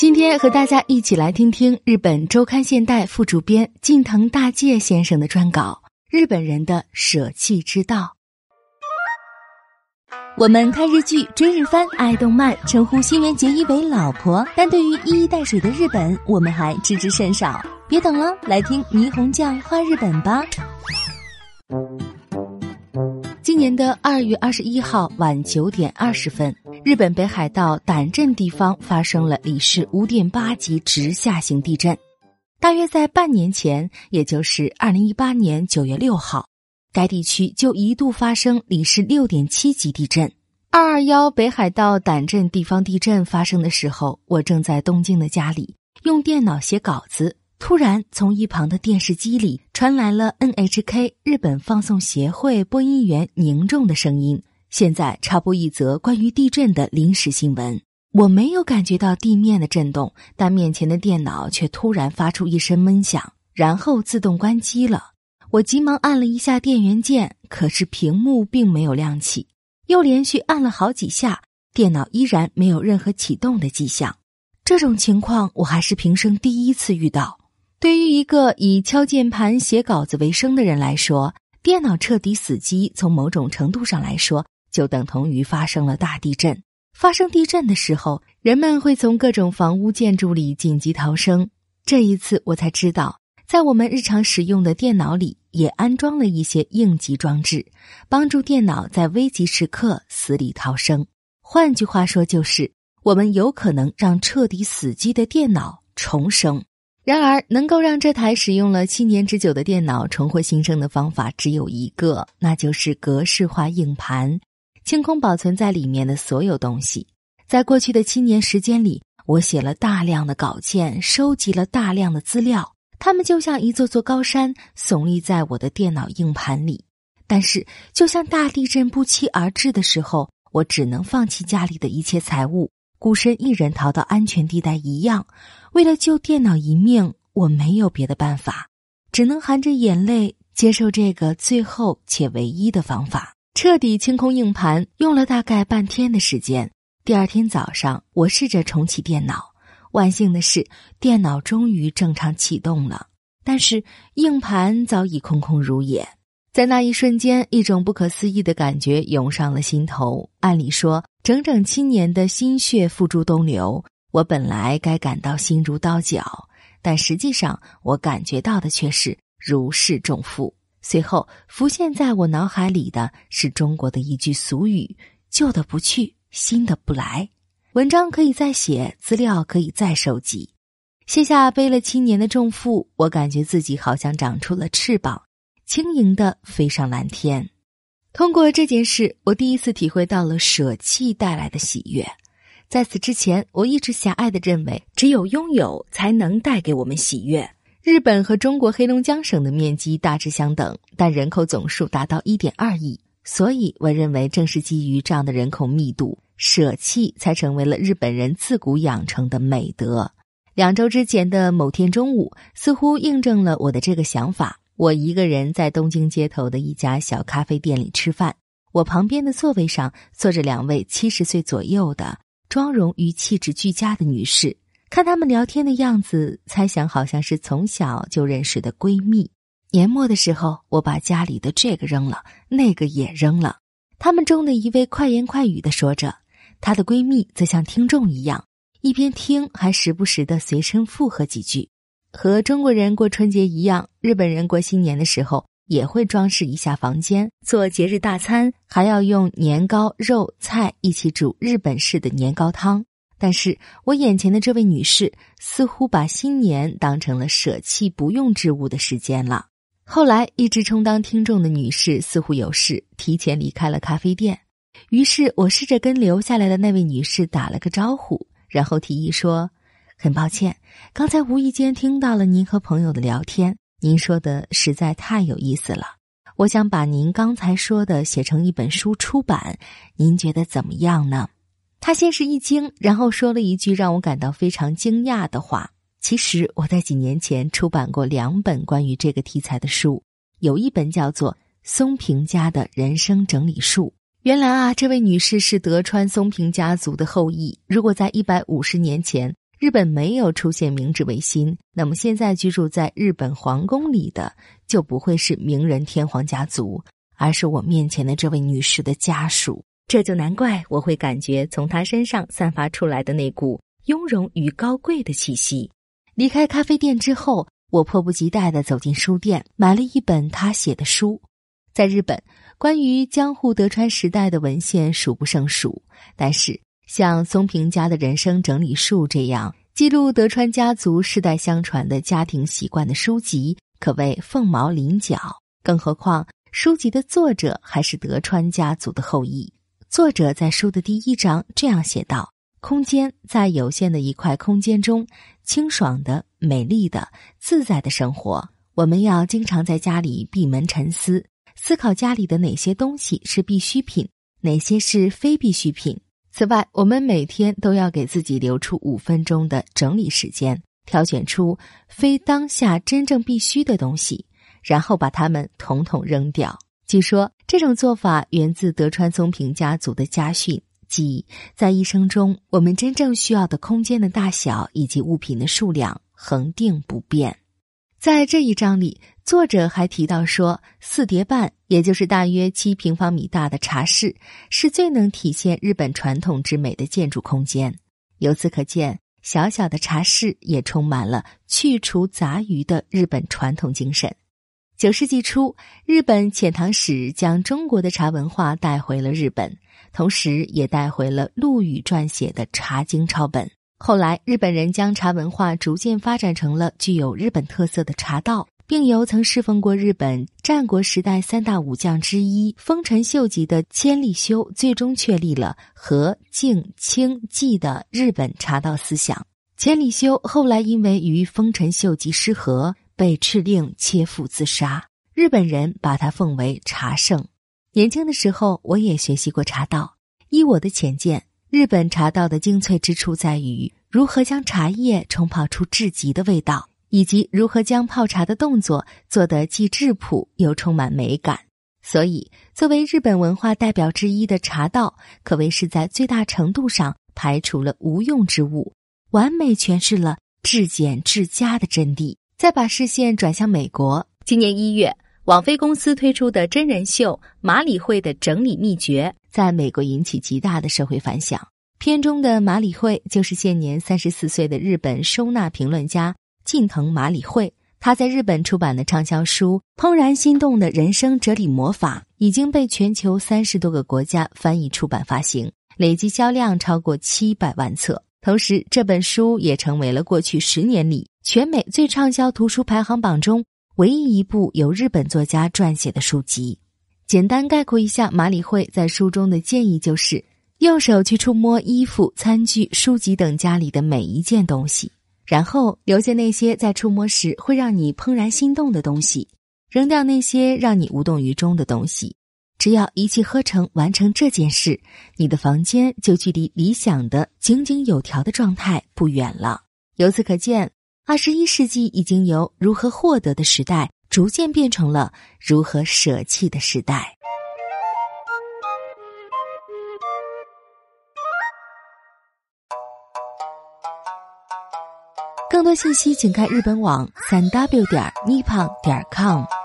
今天和大家一起来听听日本周刊现代副主编近藤大介先生的专稿《日本人的舍弃之道》。我们看日剧、追日番、爱动漫，称呼新垣结衣为老婆，但对于一衣带水的日本，我们还知之甚少。别等了，来听霓虹酱画日本吧。今年的二月二十一号晚九点二十分，日本北海道胆震地方发生了里氏五点八级直下型地震。大约在半年前，也就是二零一八年九月六号，该地区就一度发生里氏六点七级地震。二二幺北海道胆震地方地震发生的时候，我正在东京的家里用电脑写稿子。突然，从一旁的电视机里传来了 NHK 日本放送协会播音员凝重的声音：“现在插播一则关于地震的临时新闻。”我没有感觉到地面的震动，但面前的电脑却突然发出一声闷响，然后自动关机了。我急忙按了一下电源键，可是屏幕并没有亮起。又连续按了好几下，电脑依然没有任何启动的迹象。这种情况我还是平生第一次遇到。对于一个以敲键盘写稿子为生的人来说，电脑彻底死机，从某种程度上来说，就等同于发生了大地震。发生地震的时候，人们会从各种房屋建筑里紧急逃生。这一次，我才知道，在我们日常使用的电脑里也安装了一些应急装置，帮助电脑在危急时刻死里逃生。换句话说，就是我们有可能让彻底死机的电脑重生。然而，能够让这台使用了七年之久的电脑重获新生的方法只有一个，那就是格式化硬盘，清空保存在里面的所有东西。在过去的七年时间里，我写了大量的稿件，收集了大量的资料，它们就像一座座高山耸立在我的电脑硬盘里。但是，就像大地震不期而至的时候，我只能放弃家里的一切财物。孤身一人逃到安全地带一样，为了救电脑一命，我没有别的办法，只能含着眼泪接受这个最后且唯一的方法。彻底清空硬盘用了大概半天的时间。第二天早上，我试着重启电脑，万幸的是，电脑终于正常启动了，但是硬盘早已空空如也。在那一瞬间，一种不可思议的感觉涌上了心头。按理说，整整七年的心血付诸东流，我本来该感到心如刀绞，但实际上，我感觉到的却是如释重负。随后浮现在我脑海里的是中国的一句俗语：“旧的不去，新的不来。”文章可以再写，资料可以再收集。卸下背了七年的重负，我感觉自己好像长出了翅膀。轻盈的飞上蓝天。通过这件事，我第一次体会到了舍弃带来的喜悦。在此之前，我一直狭隘的认为，只有拥有才能带给我们喜悦。日本和中国黑龙江省的面积大致相等，但人口总数达到一点二亿，所以我认为，正是基于这样的人口密度，舍弃才成为了日本人自古养成的美德。两周之前的某天中午，似乎印证了我的这个想法。我一个人在东京街头的一家小咖啡店里吃饭，我旁边的座位上坐着两位七十岁左右的妆容与气质俱佳的女士。看他们聊天的样子，猜想好像是从小就认识的闺蜜。年末的时候，我把家里的这个扔了，那个也扔了。他们中的一位快言快语的说着，她的闺蜜则像听众一样，一边听还时不时的随声附和几句。和中国人过春节一样，日本人过新年的时候也会装饰一下房间，做节日大餐，还要用年糕、肉菜一起煮日本式的年糕汤。但是我眼前的这位女士似乎把新年当成了舍弃不用之物的时间了。后来，一直充当听众的女士似乎有事，提前离开了咖啡店。于是我试着跟留下来的那位女士打了个招呼，然后提议说。很抱歉，刚才无意间听到了您和朋友的聊天。您说的实在太有意思了，我想把您刚才说的写成一本书出版，您觉得怎么样呢？他先是一惊，然后说了一句让我感到非常惊讶的话：“其实我在几年前出版过两本关于这个题材的书，有一本叫做《松平家的人生整理术》。原来啊，这位女士是德川松平家族的后裔。如果在一百五十年前。日本没有出现明治维新，那么现在居住在日本皇宫里的就不会是明仁天皇家族，而是我面前的这位女士的家属。这就难怪我会感觉从他身上散发出来的那股雍容与高贵的气息。离开咖啡店之后，我迫不及待的走进书店，买了一本他写的书。在日本，关于江户德川时代的文献数不胜数，但是。像松平家的人生整理术这样记录德川家族世代相传的家庭习惯的书籍，可谓凤毛麟角。更何况书籍的作者还是德川家族的后裔。作者在书的第一章这样写道：“空间在有限的一块空间中，清爽的、美丽的、自在的生活。我们要经常在家里闭门沉思，思考家里的哪些东西是必需品，哪些是非必需品。”此外，我们每天都要给自己留出五分钟的整理时间，挑选出非当下真正必须的东西，然后把它们统统扔掉。据说这种做法源自德川松平家族的家训，即在一生中，我们真正需要的空间的大小以及物品的数量恒定不变。在这一章里，作者还提到说，四叠半，也就是大约七平方米大的茶室，是最能体现日本传统之美的建筑空间。由此可见，小小的茶室也充满了去除杂鱼的日本传统精神。九世纪初，日本遣唐使将中国的茶文化带回了日本，同时也带回了陆羽撰写的《茶经》抄本。后来，日本人将茶文化逐渐发展成了具有日本特色的茶道，并由曾侍奉过日本战国时代三大武将之一丰臣秀吉的千利休，最终确立了和、静、清、寂的日本茶道思想。千利休后来因为与丰臣秀吉失和，被敕令切腹自杀。日本人把他奉为茶圣。年轻的时候，我也学习过茶道。依我的浅见。日本茶道的精粹之处在于如何将茶叶冲泡出至极的味道，以及如何将泡茶的动作做得既质朴又充满美感。所以，作为日本文化代表之一的茶道，可谓是在最大程度上排除了无用之物，完美诠释了至简至佳的真谛。再把视线转向美国，今年一月，网飞公司推出的真人秀《马里会的整理秘诀》。在美国引起极大的社会反响。片中的马里会就是现年三十四岁的日本收纳评论家近藤马里会。他在日本出版的畅销书《怦然心动的人生哲理魔法》已经被全球三十多个国家翻译出版发行，累计销量超过七百万册。同时，这本书也成为了过去十年里全美最畅销图书排行榜中唯一一部由日本作家撰写的书籍。简单概括一下，马里会在书中的建议就是：用手去触摸衣服、餐具、书籍等家里的每一件东西，然后留下那些在触摸时会让你怦然心动的东西，扔掉那些让你无动于衷的东西。只要一气呵成完成这件事，你的房间就距离理想的井井有条的状态不远了。由此可见，二十一世纪已经由如何获得的时代。逐渐变成了如何舍弃的时代。更多信息，请看日本网三 w 点 nippon 点 com。